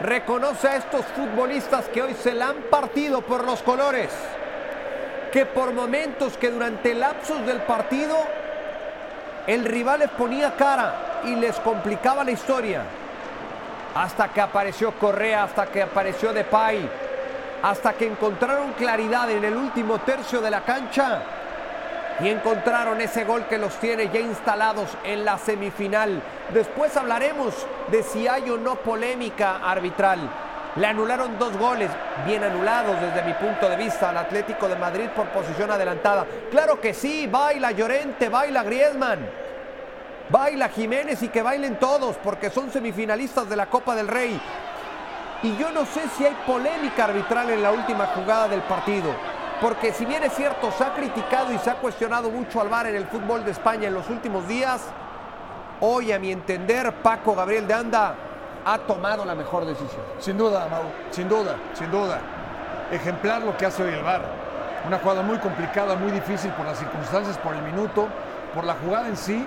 reconoce a estos futbolistas que hoy se la han partido por los colores. Que por momentos que durante lapsos del partido el rival les ponía cara y les complicaba la historia. Hasta que apareció Correa, hasta que apareció Depay, hasta que encontraron claridad en el último tercio de la cancha y encontraron ese gol que los tiene ya instalados en la semifinal. Después hablaremos de si hay o no polémica arbitral. Le anularon dos goles, bien anulados desde mi punto de vista, al Atlético de Madrid por posición adelantada. Claro que sí, baila Llorente, baila Griezmann, baila Jiménez y que bailen todos, porque son semifinalistas de la Copa del Rey. Y yo no sé si hay polémica arbitral en la última jugada del partido. Porque si bien es cierto, se ha criticado y se ha cuestionado mucho al VAR en el fútbol de España en los últimos días, hoy a mi entender Paco Gabriel de Anda ha tomado la mejor decisión. Sin duda, Mau, sin duda, sin duda. Ejemplar lo que hace hoy el VAR. Una jugada muy complicada, muy difícil por las circunstancias, por el minuto, por la jugada en sí.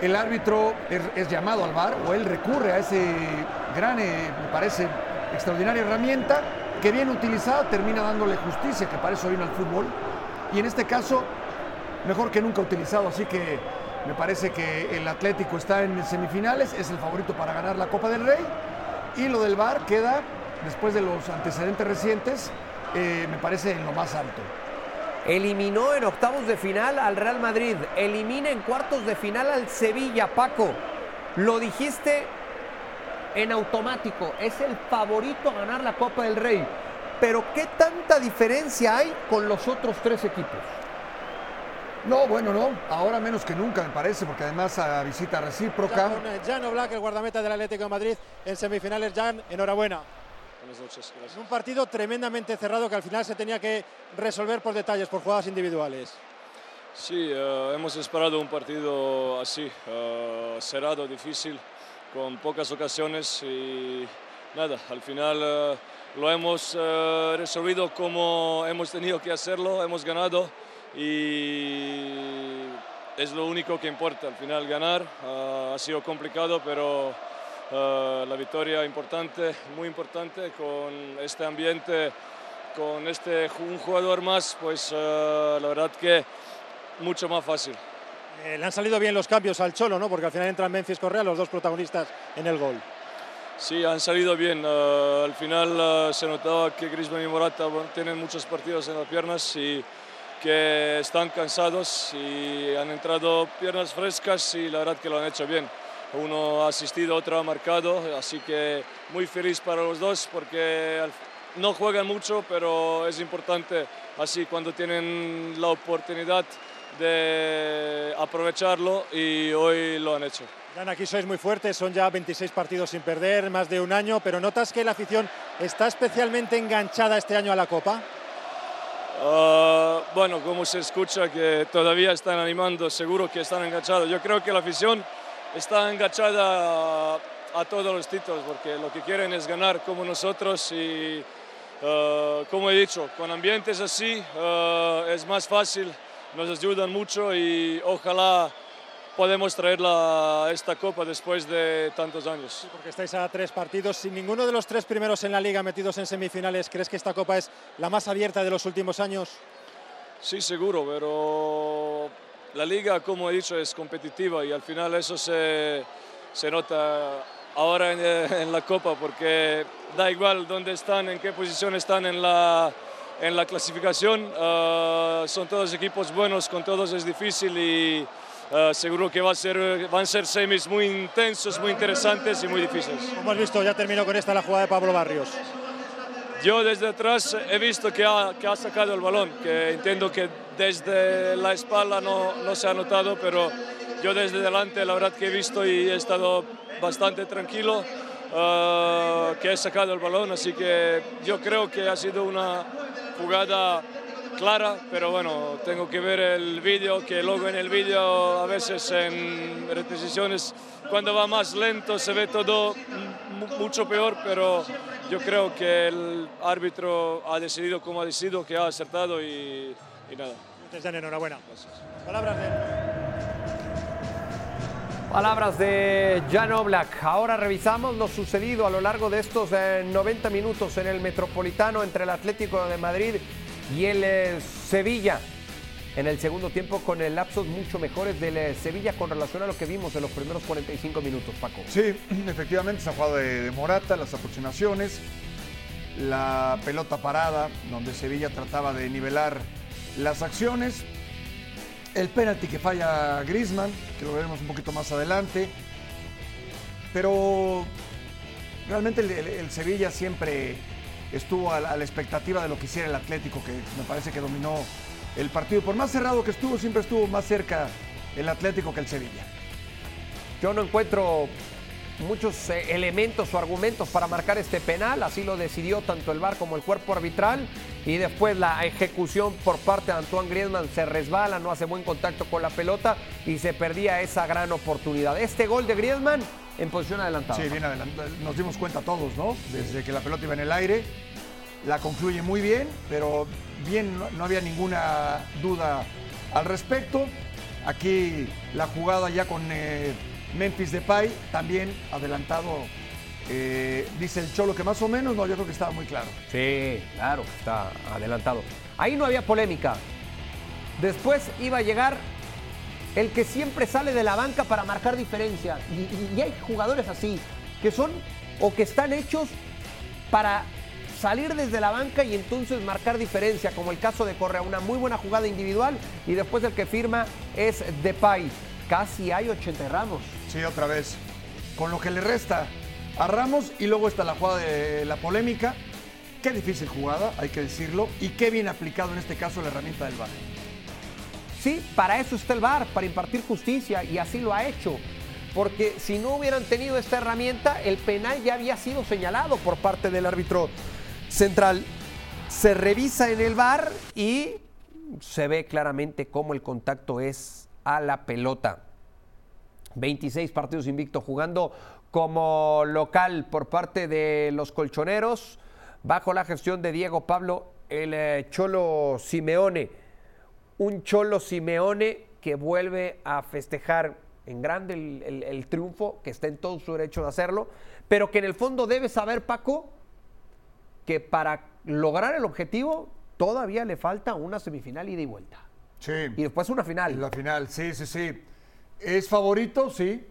El árbitro es, llamado al VAR o él recurre a ese gran, eh, me parece, extraordinaria herramienta que bien utilizada termina dándole justicia, que para eso vino al fútbol. Y en este caso, mejor que nunca utilizado. Así que me parece que el Atlético está en semifinales, es el favorito para ganar la Copa del Rey. Y lo del VAR queda, después de los antecedentes recientes, eh, me parece en lo más alto. Eliminó en octavos de final al Real Madrid, elimina en cuartos de final al Sevilla, Paco. Lo dijiste en automático, es el favorito a ganar la Copa del Rey. Pero ¿qué tanta diferencia hay con los otros tres equipos? No, bueno, no. Ahora menos que nunca, me parece, porque además a visita recíproca. Jan Oblak, el guardameta del Atlético de Madrid, en semifinales. Jan, enhorabuena. Buenas noches, gracias. Un partido tremendamente cerrado que al final se tenía que resolver por detalles, por jugadas individuales. Sí, uh, hemos esperado un partido así, uh, cerrado, difícil, con pocas ocasiones y nada, al final uh, lo hemos resolvido como hemos tenido que hacerlo, hemos ganado y es lo único que importa, al final ganar ha sido complicado, pero Uh, la victoria importante, muy importante, con este ambiente, con este un jugador más, pues uh, la verdad que mucho más fácil. Eh, le han salido bien los cambios al Cholo, ¿no? Porque al final entran Memphis Correa, los dos protagonistas en el gol. Sí, han salido bien. Uh, al final se notaba que Griezmann y Morata tienen muchos partidos en las piernas y que están cansados y han entrado piernas frescas y la verdad que lo han hecho bien uno ha asistido, otro ha marcado, así que muy feliz para los dos porque no juegan mucho, pero es importante así cuando tienen la oportunidad de aprovecharlo y hoy lo han hecho. Dan, aquí sois muy fuertes, son ya 26 partidos sin perder, más de un año, pero ¿notas que la afición está especialmente enganchada este año a la Copa? Uh, bueno, como se escucha que todavía están animando, seguro que están enganchados. Yo creo que la afición está enganchada a, a, todos los títulos porque lo que quieren es ganar como nosotros y uh, como he dicho, con ambientes así uh, es más fácil, nos ayudan mucho y ojalá podemos traer la, esta copa después de tantos años. Sí, porque estáis a tres partidos, sin ninguno de los tres primeros en la liga metidos en semifinales, ¿crees que esta copa es la más abierta de los últimos años? Sí, seguro, pero la liga, como he dicho, es competitiva y al final eso se, se nota ahora en, en, la Copa porque da igual dónde están, en qué posición están en la, en la clasificación. Uh, son todos equipos buenos, con todos es difícil y eh, seguro que va a ser, van a ser semis muy intensos, muy interesantes y muy difíciles. Como has visto, ya terminó con esta la jugada de Pablo Barrios. Yo desde atrás he visto que ha, que ha sacado el balón, que entiendo que desde la espalda no, no se ha notado, pero yo desde delante la verdad que he visto y he estado bastante tranquilo, eh, que he sacado el balón, así que yo creo que ha sido una jugada clara, pero bueno, tengo que ver el vídeo, que luego en el vídeo a veces en repeticiones cuando va más lento se ve todo mucho peor, pero yo creo que el árbitro ha decidido como ha decidido, que ha acertado y, y nada. enhorabuena. Palabras de Palabras de Jan Oblak. Ahora revisamos lo sucedido a lo largo de estos 90 eh, minutos en el Metropolitano entre el Atlético de Madrid y el eh, Sevilla. En el segundo tiempo con el lapsos mucho mejores del eh, Sevilla con relación a lo que vimos en los primeros 45 minutos, Paco. Sí, efectivamente se ha jugado de, Morata, las aproximaciones, la pelota parada, donde Sevilla trataba de nivelar las acciones, el penalti que falla Griezmann, que lo veremos un poquito más adelante, pero realmente el Sevilla siempre estuvo a la, expectativa de lo que hiciera el Atlético, que me parece que dominó el partido. Por más cerrado que estuvo, siempre estuvo más cerca el Atlético que el Sevilla. Yo no encuentro muchos eh, elementos o argumentos para marcar este penal, así lo decidió tanto el VAR como el cuerpo arbitral y después la ejecución por parte de Antoine Griezmann se resbala, no hace buen contacto con la pelota y se perdía esa gran oportunidad. Este gol de Griezmann en posición adelantada. Sí, bien adelantada. Nos dimos cuenta todos, ¿no? Desde que la pelota iba en el aire, la concluye muy bien, pero bien, no, había ninguna duda al respecto. Aquí la jugada ya con eh, Memphis Depay, también adelantado, eh, dice el Cholo que más o menos, no, yo creo que estaba muy claro. Sí, claro, está adelantado. Ahí no había polémica. Después iba a llegar el que siempre sale de la banca para marcar diferencia. Y, hay jugadores así, que son o que están hechos para salir desde la banca y entonces marcar diferencia, como el caso de Correa, una muy buena jugada individual y después el que firma es Depay. Casi hay 80 Ramos. Sí, otra vez. Con lo que le resta a Ramos y luego está la jugada de la polémica. Qué difícil jugada, hay que decirlo, y qué bien aplicado en este caso la herramienta del VAR. Sí, para eso está el VAR, para impartir justicia y así lo ha hecho. Porque si no hubieran tenido esta herramienta, el penal ya había sido señalado por parte del árbitro central. Se revisa en el VAR y se ve claramente cómo el contacto es a la pelota. 26 partidos invicto jugando como local por parte de los colchoneros, bajo la gestión de Diego Pablo, el eh, Cholo Simeone un Cholo Simeone que vuelve a festejar en grande el, triunfo, que está en todo su derecho de hacerlo, pero que en el fondo debe saber, Paco, que para lograr el objetivo todavía le falta una semifinal ida y vuelta. Sí. Y después una final. La final, sí, sí, sí. Es favorito, sí,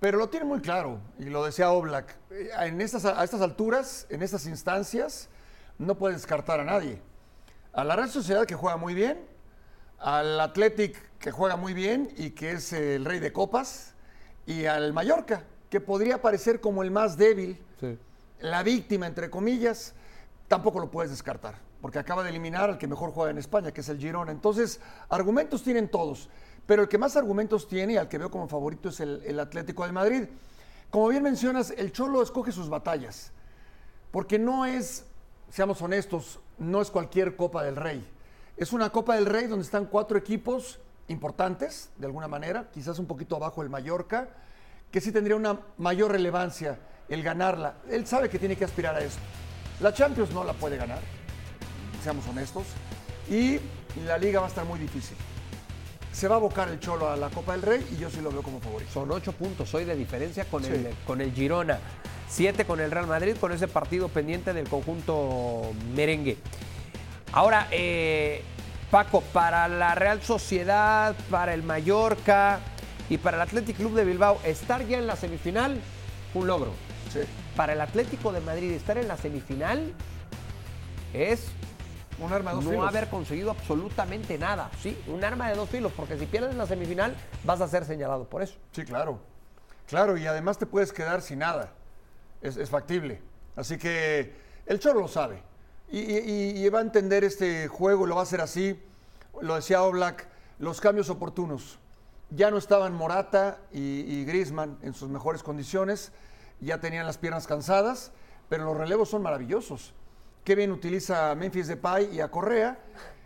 pero lo tiene muy claro, y lo decía Oblak. En estas, a estas alturas, en estas instancias, no puede descartar a nadie. A la Real Sociedad que juega muy bien, al Athletic, que juega muy bien y que es el rey de copas, y al Mallorca, que podría parecer como el más débil, la víctima, entre comillas, tampoco lo puedes descartar, porque acaba de eliminar al que mejor juega en España, que es el Girona. Entonces, argumentos tienen todos, pero el que más argumentos tiene y al que veo como favorito es el, el Atlético de Madrid. Como bien mencionas, el Cholo escoge sus batallas, porque no es, seamos honestos, no es cualquier Copa del Rey es una Copa del Rey donde están cuatro equipos importantes, de alguna manera, quizás un poquito abajo el Mallorca, que sí tendría una mayor relevancia el ganarla. Él sabe que tiene que aspirar a eso. La Champions no la puede ganar, seamos honestos, y la liga va a estar muy difícil. Se va a abocar el Cholo a la Copa del Rey y yo sí lo veo como favorito. Son ocho puntos hoy de diferencia con, el, con el Girona, siete con el Real Madrid, con ese partido pendiente del conjunto merengue. Ahora, eh, Paco, para la Real Sociedad, para el Mallorca y para el Athletic Club de Bilbao, estar ya en la semifinal un logro. Sí. Para el Atlético de Madrid, estar en la semifinal es Un arma de dos no filos. haber conseguido absolutamente nada. Sí, un arma de dos filos, porque si pierdes la semifinal vas a ser señalado por eso. Sí, claro. Claro, y además te puedes quedar sin nada. Es, es factible. Así que el Cholo lo sabe. Y, y- y va a entender este juego, lo va a hacer así. Lo decía Oblak, los cambios oportunos. Ya no estaban Morata y, y Griezmann en sus mejores condiciones, ya tenían las piernas cansadas, pero los relevos son maravillosos. Qué bien utiliza a Memphis Depay y a Correa,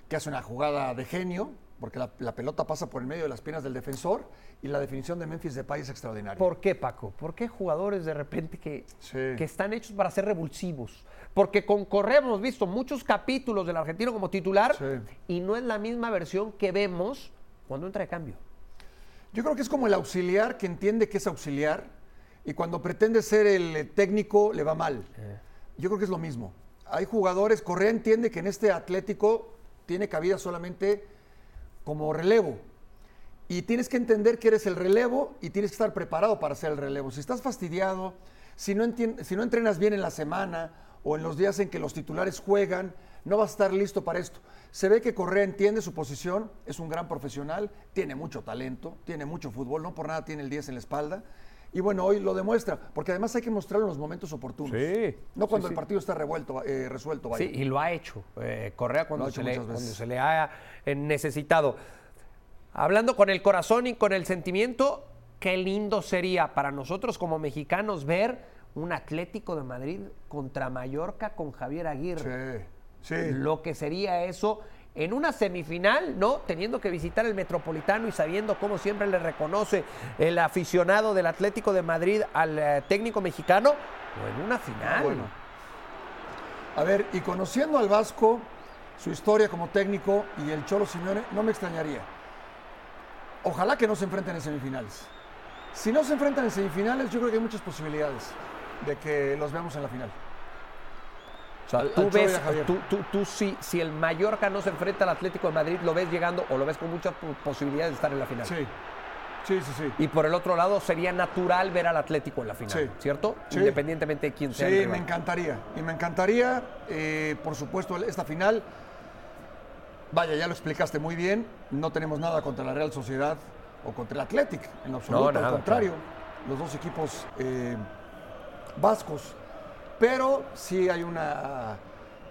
que hace una jugada de genio, porque la, la pelota pasa por el medio de las piernas del defensor y la definición de Memphis Depay es extraordinaria. ¿Por qué, Paco? ¿Por qué jugadores de repente que, Sí. que están hechos para ser revulsivos? Porque con Correa hemos visto muchos capítulos del argentino como titular Sí. y no es la misma versión que vemos cuando entra de cambio. Yo creo que es como el auxiliar que entiende que es auxiliar y cuando pretende ser el eh, técnico le va mal. Yo creo que es lo mismo. Hay jugadores, Correa entiende que en este Atlético tiene cabida solamente como relevo. Y tienes que entender que eres el relevo y tienes que estar preparado para ser el relevo. Si estás fastidiado, si no, si no entrenas bien en la semana o en los días en que los titulares juegan, no vas a estar listo para esto. Se ve que Correa entiende su posición, es un gran profesional, tiene mucho talento, tiene mucho fútbol, no por nada tiene el 10 en la espalda. Y bueno, hoy lo demuestra, porque además hay que mostrarlo en los momentos oportunos. Sí, No cuando sí, el sí. partido está revuelto, eh, resuelto. vaya. Sí, y lo ha hecho. eh, Correa cuando, hecho se le, cuando se le ha eh, necesitado. Hablando con el corazón y con el sentimiento, qué lindo sería para nosotros como mexicanos ver un Atlético de Madrid contra Mallorca con Javier Aguirre. Sí, sí. Lo que sería eso en una semifinal, ¿no? Teniendo que visitar el Metropolitano y sabiendo cómo siempre le reconoce el aficionado del Atlético de Madrid al eh, técnico mexicano, o en una final. Bueno. A ver, y conociendo al Vasco, su historia como técnico y el Cholo Simeone, no me extrañaría. Ojalá que no se enfrenten en semifinales. Si no se enfrentan en semifinales, yo creo que hay muchas posibilidades de que los veamos en la final. O sea, tú ves, tú, tú, tú sí, si el Mallorca no se enfrenta al Atlético de Madrid, lo ves llegando o lo ves con muchas po- posibilidades de estar en la final. Sí, sí, sí, sí. Y por el otro lado, sería natural ver al Atlético en la final, Sí. ¿cierto? Sí. Independientemente de quién sea el Sí, rival. me encantaría. Y me encantaría, eh, por supuesto, esta final. Vaya, ya lo explicaste muy bien. No tenemos nada contra la Real Sociedad o contra el Athletic, en absoluto. nada, al contrario, los dos equipos eh, vascos. Pero sí hay una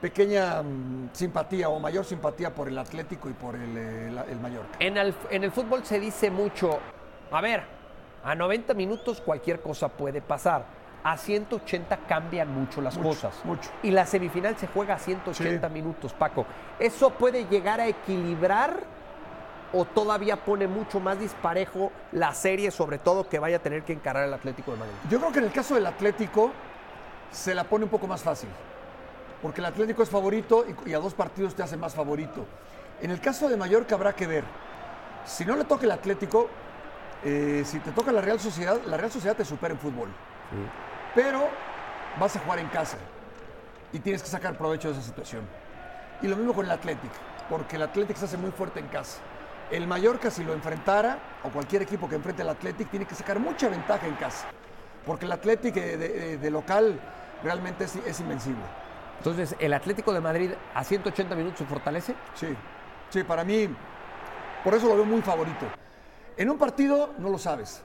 pequeña mm, simpatía o mayor simpatía por el Atlético y por el, eh, el Mallorca. En el, en el fútbol se dice mucho, a ver, a 90 minutos cualquier cosa puede pasar. A 180 cambian mucho las Mucho, cosas. mucho. Y la semifinal se juega a 180 Sí. minutos, Paco. ¿Eso puede llegar a equilibrar o todavía pone mucho más disparejo la serie, sobre todo que vaya a tener que encarar el Atlético de Madrid? Yo creo que en el caso del Atlético se la pone un poco más fácil, porque el Atlético es favorito y, y a dos partidos te hace más favorito. En el caso de Mallorca habrá que ver. Si no le toca el Atlético, eh, si te toca la Real Sociedad, la Real Sociedad te supera en fútbol. Pero vas a jugar en casa y tienes que sacar provecho de esa situación. Y lo mismo con el Atlético, porque el Atlético se hace muy fuerte en casa. El Mallorca, si lo enfrentara, o cualquier equipo que enfrente al Atlético, tiene que sacar mucha ventaja en casa. Porque el Atlético de, de- de local realmente es, es invencible. Entonces, ¿el Atlético de Madrid a 180 minutos se fortalece? Sí, sí, para mí, por eso lo veo muy favorito. En un partido no lo sabes.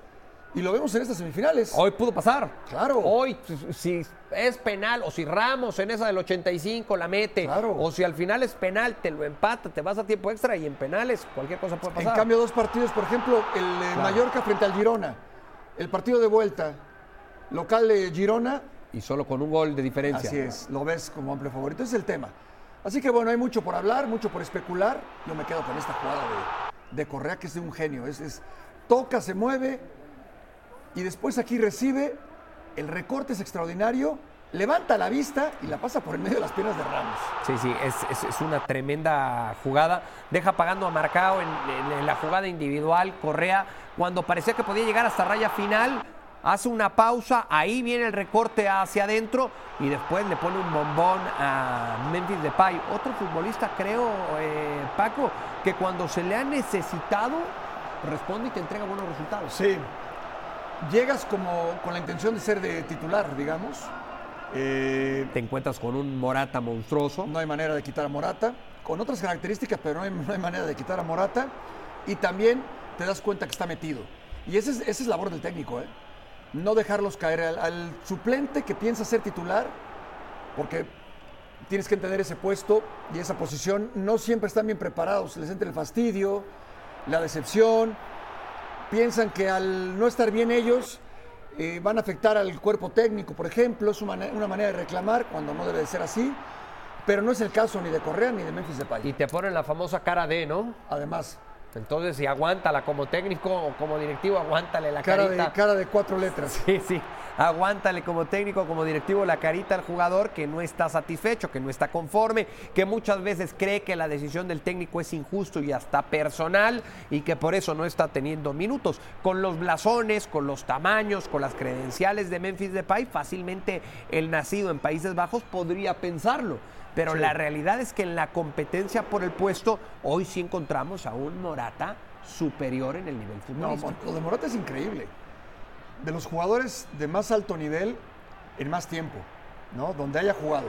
Y lo vemos en estas semifinales. Hoy pudo pasar. Claro. Hoy, si es penal o si Ramos en esa del 85 la mete, Claro. o si al final es penal, te lo empata, te vas a tiempo extra y en penales cualquier cosa puede En pasar. cambio, dos partidos, por ejemplo, el eh, Mallorca frente al Girona, el partido de vuelta, local de Girona, y solo con un gol de diferencia. así es, lo ves como amplio favorito, ese es el tema. Así que bueno, hay mucho por hablar, mucho por especular. Yo me quedo con esta jugada de, de Correa, que es de un genio. Es, es- toca, se mueve y después aquí recibe, el recorte es extraordinario, levanta la vista y la pasa por el medio de las piernas de Ramos. Sí, sí, es, es- es una tremenda jugada. Deja pagando a Marcao en, en- en la jugada individual. Correa, cuando parecía que podía llegar hasta raya final, hace una pausa. Ahí viene el recorte hacia adentro y después le pone un bombón a Memphis Depay. Otro futbolista, creo, eh, Paco, que cuando se le ha necesitado, responde y te entrega buenos resultados. Sí. Llegas como con la intención de ser de titular, digamos, Eh, Te encuentras con un Morata monstruoso. no hay manera de quitar a Morata, con otras características, pero no hay, no hay manera de quitar a Morata. Y también te das cuenta que está metido. Y esa es, esa es labor del técnico, ¿eh? No dejarlos caer al, al suplente que piensa ser titular, porque tienes que entender ese puesto y esa posición. No siempre están bien preparados, les entra el fastidio, la decepción. Piensan que al no estar bien ellos eh, van a afectar al cuerpo técnico, por ejemplo. Es una, una manera de reclamar cuando no debe de ser así. Pero no es el caso ni de Correa ni de Memphis Depay. Y te ponen la famosa cara de, ¿no? Además, Entonces, si aguántala como técnico o como directivo, aguántale la cara carita. de, cara de cuatro letras. Sí, sí. Aguántale como técnico, como directivo, la carita al jugador que no está satisfecho, que no está conforme, que muchas veces cree que la decisión del técnico es injusto y hasta personal y que por eso no está teniendo minutos. Con los blasones, con los tamaños, con las credenciales de Memphis Depay, fácilmente el nacido en Países Bajos podría pensarlo. Pero la realidad es que en la competencia por el puesto, hoy sí encontramos a un Morata superior en el nivel No, futbolístico. lo de Morata es increíble. De los jugadores de más alto nivel en más tiempo, ¿no? Donde haya jugado.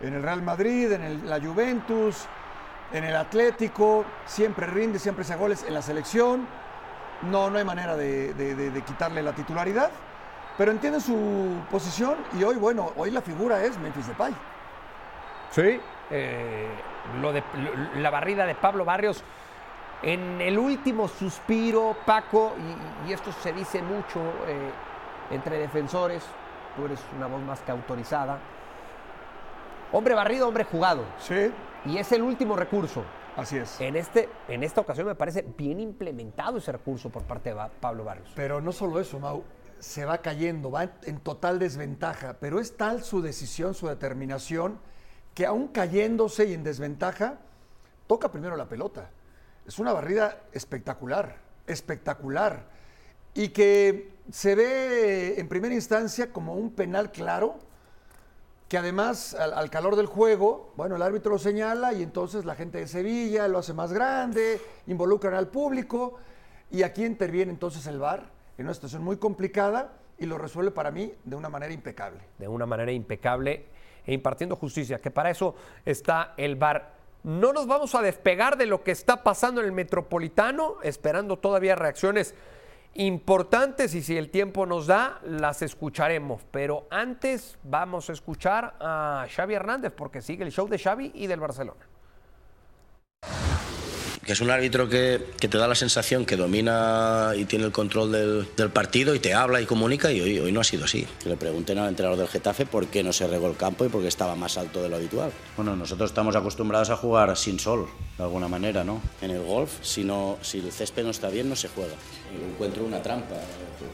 En el Real Madrid, en el- la Juventus, en el Atlético, siempre rinde, siempre hace goles en la selección. No, no hay manera de, de- de- de quitarle la titularidad, pero entiende su posición y hoy, bueno, hoy la figura es Memphis Depay. Sí. Eh, lo de, lo- la barrida de Pablo Barrios en el último suspiro, Paco, y, y esto se dice mucho eh, entre defensores, tú eres una voz más que autorizada. Hombre barrido, hombre jugado. Sí, Y es el último recurso. así es. En, este, en esta ocasión me parece bien implementado ese recurso por parte de Pablo Barrios. Pero no solo eso, Mau, se va cayendo, va en total desventaja, pero es tal su decisión, su determinación, que aún cayéndose y en desventaja, toca primero la pelota. Es una barrida espectacular, espectacular, y que se ve en primera instancia como un penal claro, que además al, al calor del juego, bueno, el árbitro lo señala y entonces la gente de Sevilla lo hace más grande, involucran al público y aquí interviene entonces el VAR en una situación muy complicada y lo resuelve para mí de una manera impecable. de una manera impecable e impartiendo justicia, que para eso está el VAR. No nos vamos a despegar de lo que está pasando en el Metropolitano, esperando todavía reacciones importantes y si el tiempo nos da, las escucharemos. Pero antes vamos a escuchar a Xavi Hernández porque sigue el show de Xavi y del Barcelona. Que es un árbitro que, que te da la sensación que domina y tiene el control del, del partido y te habla y comunica y hoy, hoy no ha sido así. Que le pregunten al entrenador del Getafe por qué no se regó el campo y por qué estaba más alto de lo habitual. Bueno, nosotros estamos acostumbrados a jugar sin sol, de alguna manera, ¿no? En el golf, si, no, si el césped no está bien, no se juega. Encuentro una trampa,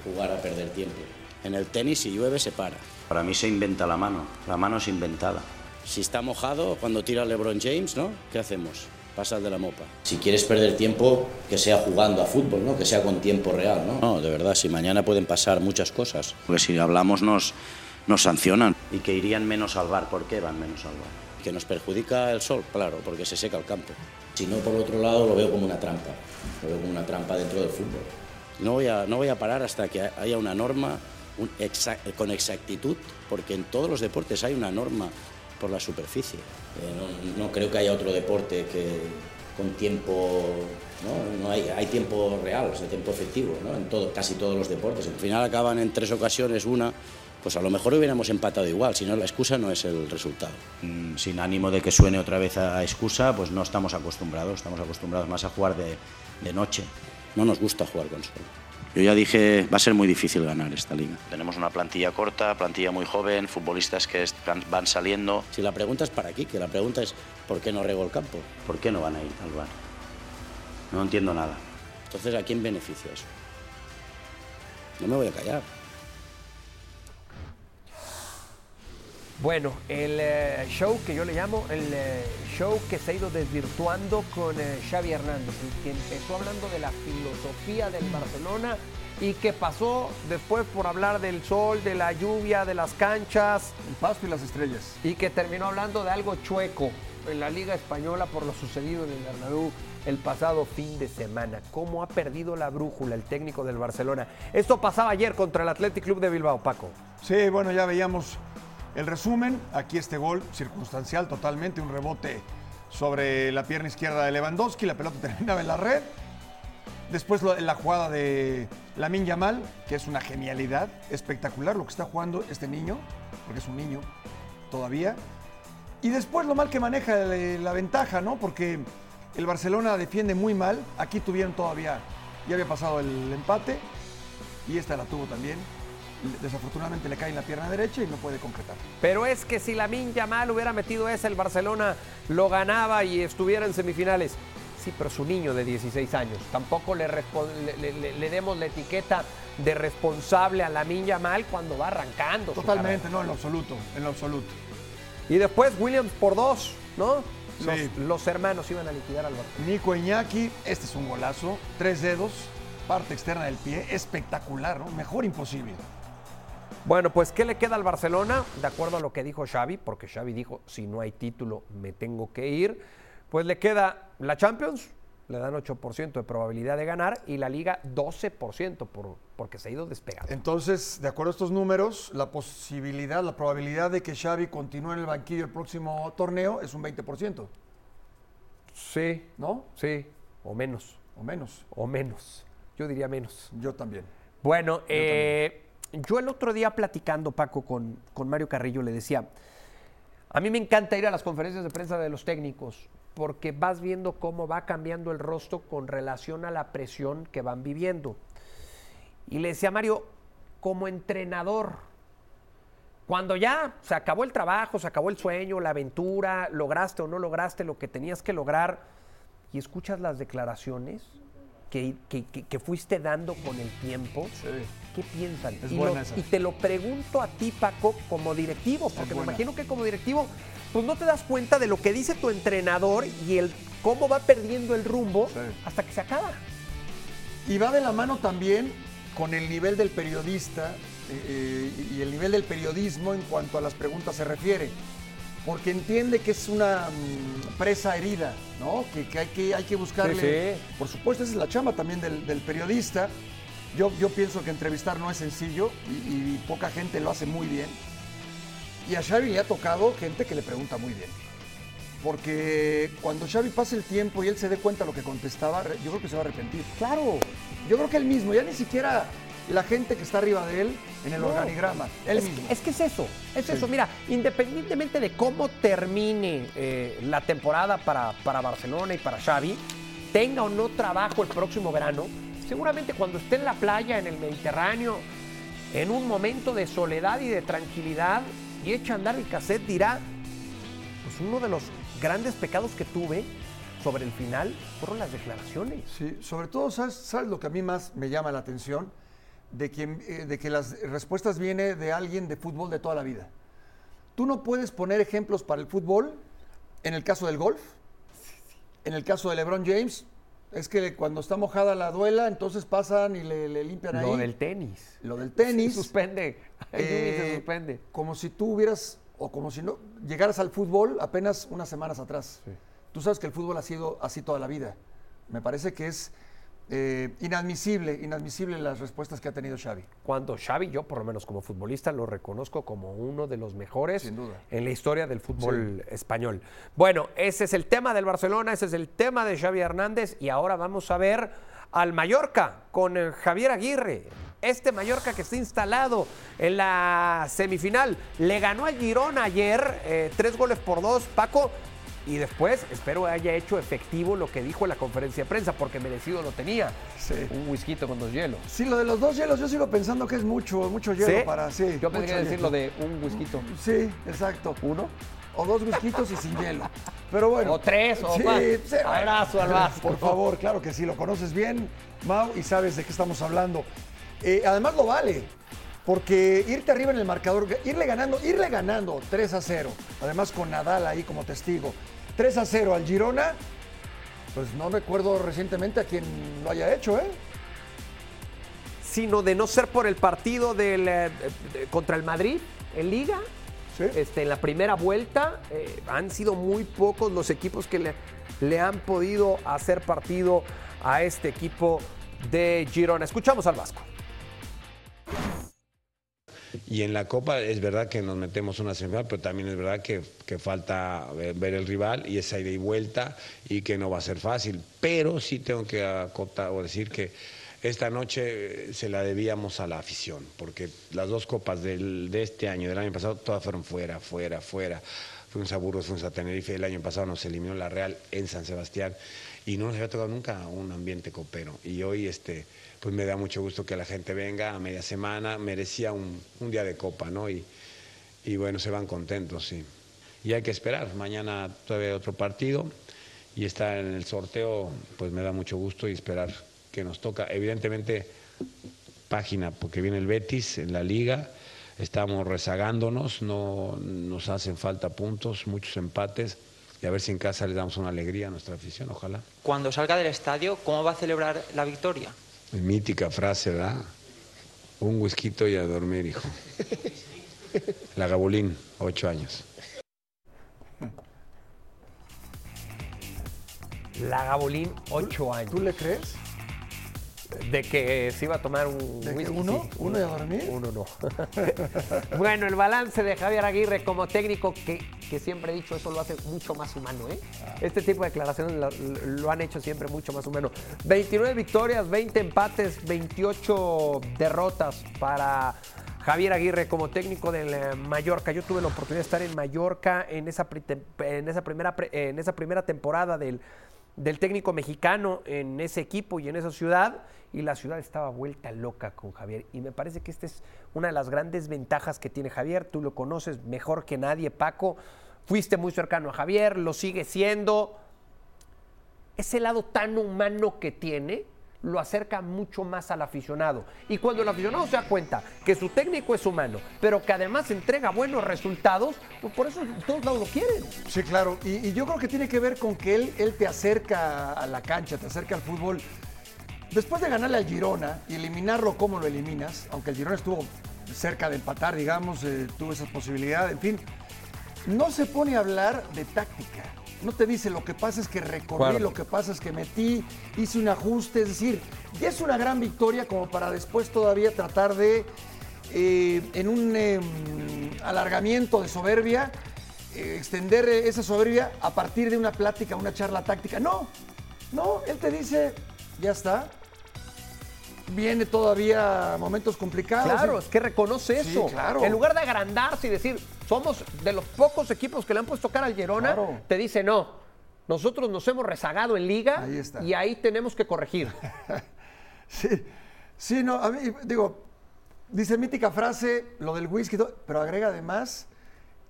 jugar a perder tiempo. En el tenis, si llueve, se para. Para mí se inventa la mano, la mano es inventada. Si está mojado, cuando tira LeBron James, ¿no? ¿Qué hacemos? Pasas de la mopa. Si quieres perder tiempo, que sea jugando a fútbol, ¿no? Que sea con tiempo real, ¿no? No, de verdad, si mañana pueden pasar muchas cosas. Porque si hablamos nos, nos sancionan. Y que irían menos al bar. ¿Por qué van menos al bar? Que nos perjudica el sol, claro, porque se seca el campo. Si no, por otro lado, lo veo como una trampa. Lo veo como una trampa dentro del fútbol. No voy a, no voy a parar hasta que haya una norma un exa- con exactitud, porque en todos los deportes hay una norma por la superficie. Eh, no, no creo que haya otro deporte que con tiempo, ¿no? No hay, hay tiempo real, o sea, tiempo efectivo, ¿no? en todo, casi todos los deportes. Al final acaban en tres ocasiones, una, pues a lo mejor hubiéramos empatado igual, si no la excusa no es el resultado. Mm, Sin ánimo de que suene otra vez a excusa, pues no estamos acostumbrados, estamos acostumbrados más a jugar de, de noche. No nos gusta jugar con sol. Yo ya dije, va a ser muy difícil ganar esta liga. Tenemos una plantilla corta, plantilla muy joven, futbolistas que van saliendo. Si la pregunta es para aquí, que la pregunta es ¿por qué no rego el campo? ¿Por qué no van a ir al bar? No entiendo nada. Entonces, ¿a quién beneficia eso? No me voy a callar. Bueno, el eh, show que yo le llamo el eh, show que se ha ido desvirtuando con eh, Xavi Hernández, el que empezó hablando de la filosofía del Barcelona y que pasó después por hablar del sol, de la lluvia, de las canchas El pasto y las estrellas. y que terminó hablando de algo chueco en la Liga Española por lo sucedido en el Bernabéu el pasado fin de semana. ¿Cómo ha perdido la brújula el técnico del Barcelona? Esto pasaba ayer contra el Athletic Club de Bilbao, Paco. Sí, bueno, ya veíamos El resumen, aquí este gol circunstancial totalmente, un rebote sobre la pierna izquierda de Lewandowski, la pelota terminaba en la red. Después la jugada de Lamin Yamal, que es una genialidad, espectacular lo que está jugando este niño, porque es un niño todavía. Y después lo mal que maneja la ventaja, ¿no? Porque el Barcelona defiende muy mal. Aquí tuvieron todavía, ya había pasado el empate y esta la tuvo también. Desafortunadamente le cae en la pierna derecha y no puede concretar. Pero es que si la Yamal hubiera metido esa, el Barcelona lo ganaba y estuviera en semifinales. Sí, pero su niño de 16 años. Tampoco le, respo- le- le- le- le demos la etiqueta de responsable a la Yamal cuando va arrancando. Totalmente, no, en lo absoluto, en lo absoluto. Y después Williams por dos, ¿no? Los, Sí. los hermanos iban a liquidar al Barcelona. Nico Iñaki, este es un golazo, tres dedos, parte externa del pie, espectacular, ¿no? Mejor imposible. Bueno, pues ¿qué le queda al Barcelona? De acuerdo a lo que dijo Xavi, porque Xavi dijo, si no hay título, me tengo que ir. Pues le queda la Champions, le dan 8% de probabilidad de ganar, y la Liga 12% por, porque se ha ido despegando. Entonces, de acuerdo a estos números, la posibilidad, la probabilidad de que Xavi continúe en el banquillo el próximo torneo es un 20%, Sí, ¿no? sí, o menos, O menos. o menos. Yo diría menos. Yo también. Bueno, eh, yo el otro día platicando, Paco, con, con Mario Carrillo, le decía, a mí me encanta ir a las conferencias de prensa de los técnicos, porque vas viendo cómo va cambiando el rostro con relación a la presión que van viviendo. Y le decía a Mario, como entrenador, cuando ya se acabó el trabajo, se acabó el sueño, la aventura, lograste o no lograste lo que tenías que lograr, y escuchas las declaraciones que, que- que- que fuiste dando con el tiempo, ¿qué piensan? Es y, buena lo- esa. y te lo pregunto a ti, Paco, como directivo, porque me imagino que como directivo, pues no te das cuenta de lo que dice tu entrenador y el cómo va perdiendo el rumbo Sí. hasta que se acaba. Y va de la mano también con el nivel del periodista eh, eh, y el nivel del periodismo en cuanto a las preguntas se refiere. Porque entiende que es una mm, presa herida, ¿no? Que, que hay que hay que buscarle. Sí, sí. Por supuesto, esa es la chamba también del, del periodista. Yo, yo pienso que entrevistar no es sencillo y, y poca gente lo hace muy bien. Y a Xavi le ha tocado gente que le pregunta muy bien. Porque cuando Xavi pase el tiempo y él se dé cuenta de lo que contestaba, yo creo que se va a arrepentir. Claro. Yo creo que él mismo, ya ni siquiera la gente que está arriba de él en el No. organigrama, él es, mismo. Que, es que es eso, es eso. Mira, independientemente de cómo termine eh, la temporada para, para Barcelona y para Xavi, tenga o no trabajo el próximo verano, seguramente cuando esté en la playa, en el Mediterráneo, en un momento de soledad y de tranquilidad, y echa a andar el cassette, dirá, pues uno de los grandes pecados que tuve sobre el final fueron las declaraciones. Sí, sobre todo, ¿sabes, sabes lo que a mí más me llama la atención? De que, eh, de que las respuestas vienen de alguien de fútbol de toda la vida. Tú no puedes poner ejemplos para el fútbol en el caso del golf, en el caso de LeBron James, es que cuando está mojada la duela, entonces pasan y le, le limpian ahí. Lo del tenis. Lo del tenis. Se suspende. Juni se Eh, suspende. Como si tú hubieras, o como si no, llegaras al fútbol apenas unas semanas atrás. Tú sabes que el fútbol ha sido así toda la vida. Me parece que es eh, inadmisible, inadmisible las respuestas que ha tenido Xavi. cuando Xavi, yo por lo menos como futbolista, lo reconozco como uno de los mejores Sin duda. en la historia del fútbol español. Bueno, ese es el tema del Barcelona, ese es el tema de Xavi Hernández y ahora vamos a ver al Mallorca con eh, Javier Aguirre. Este Mallorca que está instalado en la semifinal le ganó al Girona ayer, eh, tres goles por dos, Paco. Y después espero haya hecho efectivo lo que dijo en la conferencia de prensa, porque merecido lo tenía. Sí. Un whisky con dos hielos. Sí, lo de los dos hielos, yo sigo pensando que es mucho, mucho hielo ¿Sí? para. Sí, Yo que decir hielo. lo de un whisky. Sí, exacto. ¿Uno? O dos whiskitos y sin hielo. Pero bueno. O tres, o sí, más. Abrazo al Vasco. Por favor, claro que sí, lo conoces bien, Mau, y sabes de qué estamos hablando. Eh, además lo vale. Porque irte arriba en el marcador, irle ganando, irle ganando 3 a 0, además con Nadal ahí como testigo, 3 a 0 al Girona, pues no recuerdo recientemente a quien lo haya hecho, ¿eh? Sino de no ser por el partido del, eh, contra el Madrid en Liga. Sí. Este, en la primera vuelta eh, han sido muy pocos los equipos que le, le han podido hacer partido a este equipo de Girona. Escuchamos al Vasco. Y en la Copa es verdad que nos metemos una semifinal, pero también es verdad que, falta ver el rival y esa ida y vuelta y que no va a ser fácil. Pero sí tengo que acotar o decir que esta noche se la debíamos a la afición, porque las dos copas del, de este año, del año pasado, todas fueron fuera, fuera, fuera. Fuimos a Burgos, fuimos a Tenerife, el año pasado nos eliminó la Real en San Sebastián y no nos había tocado nunca un ambiente copero. Y hoy este, pues me da mucho gusto que la gente venga a media semana, merecía un, un día de copa, ¿no? Y, bueno, se van contentos, sí. Y hay que esperar, mañana todavía otro partido y estar en el sorteo, pues me da mucho gusto y esperar que nos toca. Evidentemente, página, porque viene el Betis en la liga estamos rezagándonos, no nos hacen falta puntos, muchos empates y a ver si en casa le damos una alegría a nuestra afición, ojalá. Cuando salga del estadio, ¿cómo va a celebrar la victoria? Mítica frase, ¿verdad? Un whisky y a dormir, hijo. La Gabulín, ocho años. La Gabolín, ocho años. ¿Tú le crees? De que se iba a tomar un ¿De whisky, uno? sí. ¿Uno y a dormir? Uno no. bueno, el balance de Javier Aguirre como técnico, que, que siempre he dicho, eso lo hace mucho más humano. ¿eh? Este tipo de declaraciones lo, lo han hecho siempre mucho más humano. 29 victorias, 20 empates, 28 derrotas para Javier Aguirre como técnico del eh, Mallorca. Yo tuve la oportunidad de estar en Mallorca en esa, en esa, primera, pre- en esa primera temporada del, del técnico mexicano en ese equipo y en esa ciudad. Y la ciudad estaba vuelta loca con Javier. Y me parece que esta es una de las grandes ventajas que tiene Javier. Tú lo conoces mejor que nadie, Paco. Fuiste muy cercano a Javier, lo sigue siendo. Ese lado tan humano que tiene lo acerca mucho más al aficionado. Y cuando el aficionado se da cuenta que su técnico es humano, pero que además entrega buenos resultados, pues por eso todos lados lo quieren. Sí, claro. Y, yo creo que tiene que ver con que él, él te acerca a la cancha, te acerca al fútbol. Después de ganarle al Girona y eliminarlo como lo eliminas, aunque el Girona estuvo cerca de empatar, digamos, eh, tuvo esa posibilidad, en fin, no se pone a hablar de táctica. No te dice lo que pasa es que recorrí, lo que pasa es que metí, hice un ajuste, es decir, ya es una gran victoria como para después todavía tratar de, eh, en un eh, alargamiento de soberbia, eh, extender eh, esa soberbia a partir de una plática, una charla táctica. No, no, él te dice, ya está. Viene todavía momentos complicados. Claro, es que reconoce Sí, eso. claro. En lugar de agrandarse y decir, somos de los pocos equipos que le han puesto cara al Girona, Claro. te dice, no, nosotros nos hemos rezagado en liga Ahí está. y ahí tenemos que corregir. Sí, sí, no, a mí, digo, dice mítica frase, lo del whisky, pero agrega además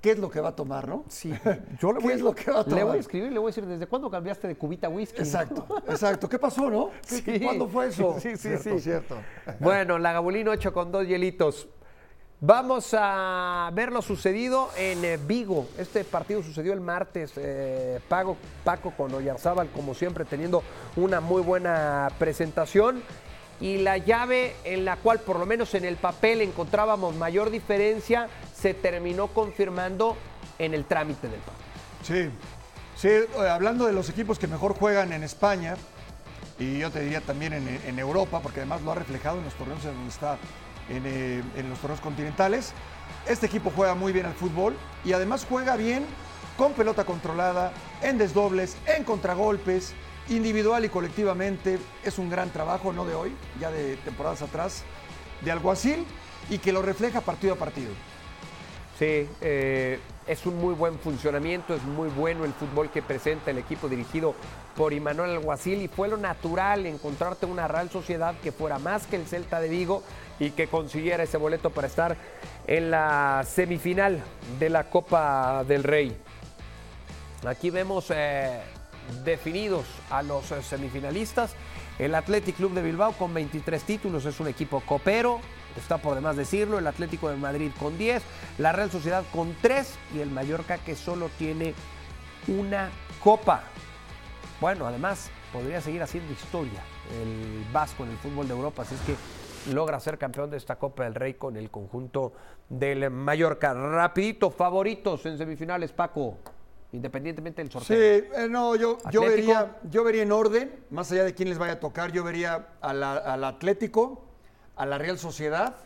qué es lo que va a tomar, ¿no? Sí, yo le ¿Qué voy, es lo que va a le voy tomar? a escribir, le voy a decir, ¿desde cuándo cambiaste de cubita whisky? Exacto, exacto. ¿Qué pasó, no? ¿Qué- Sí. ¿Cuándo fue eso? Sí, sí, cierto, sí. cierto. Bueno, la Gabulín 8 con dos hielitos. Vamos a ver lo sucedido en eh, Vigo. Este partido sucedió el martes. eh, Pago, Paco con Oyarzábal, como siempre, teniendo una muy buena presentación. Y la llave en la cual, por lo menos en el papel, encontrábamos mayor diferencia, se terminó confirmando en el trámite del partido. Sí, sí, eh, hablando de los equipos que mejor juegan en España, y yo te diría también en, en Europa, porque además lo ha reflejado en los torneos en donde está, en, eh, en los torneos continentales, este equipo juega muy bien al fútbol y además juega bien con pelota controlada, en desdobles, en contragolpes, individual y colectivamente. Es un gran trabajo, no de hoy, ya de temporadas atrás, de alguacil y que lo refleja partido a partido. Sí, eh, es un muy buen funcionamiento, es muy bueno el fútbol que presenta el equipo dirigido por Imanuel Alguacil y fue lo natural encontrarte una Real Sociedad que fuera más que el Celta de Vigo y que consiguiera ese boleto para estar en la semifinal de la Copa del Rey. Aquí vemos eh, definidos a los eh, semifinalistas. El Athletic Club de Bilbao con 23 títulos es un equipo copero, está por demás decirlo. El Atlético de Madrid con 10, la Real Sociedad con 3 y el Mallorca que solo tiene una copa. Bueno, además podría seguir haciendo historia el Vasco en el fútbol de Europa, así es que logra ser campeón de esta Copa del Rey con el conjunto del Mallorca. Rapidito, favoritos en semifinales, Paco, independientemente del sorteo. Sí, eh, no, yo, yo, vería, yo vería en orden, más allá de quién les vaya a tocar, yo vería a la- al Atlético, a la Real Sociedad,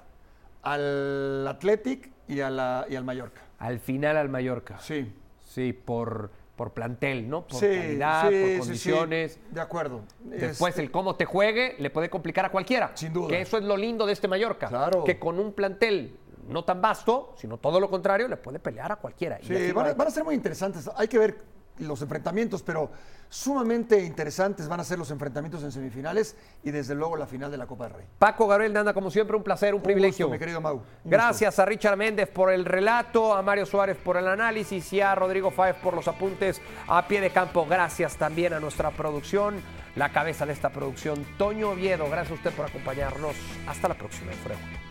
al Athletic y, a la, y al Mallorca. Al final al Mallorca. Sí. Sí, por, por plantel, ¿no? Por Sí, calidad, sí, por sí, sí. condiciones. De acuerdo. Después Este, el cómo te juegue le puede complicar a cualquiera. Sin duda. Que eso es lo lindo de este Mallorca. Claro. Que con un plantel no tan vasto, sino todo lo contrario, le puede pelear a cualquiera. Sí, van a ser muy interesantes. Hay que ver los enfrentamientos, pero sumamente interesantes van a ser los enfrentamientos en semifinales y desde luego la final de la Copa del Rey. Paco Gabriel Nanda, como siempre, un placer, un, privilegio. gusto, mi querido Mau. Gracias a Richard Méndez por el relato, a Mario Suárez por el análisis y a Rodrigo Fáez por los apuntes a pie de campo. Gracias también a nuestra producción, la cabeza de esta producción, Toño Oviedo. Gracias a usted por acompañarnos. Hasta la próxima, Juego.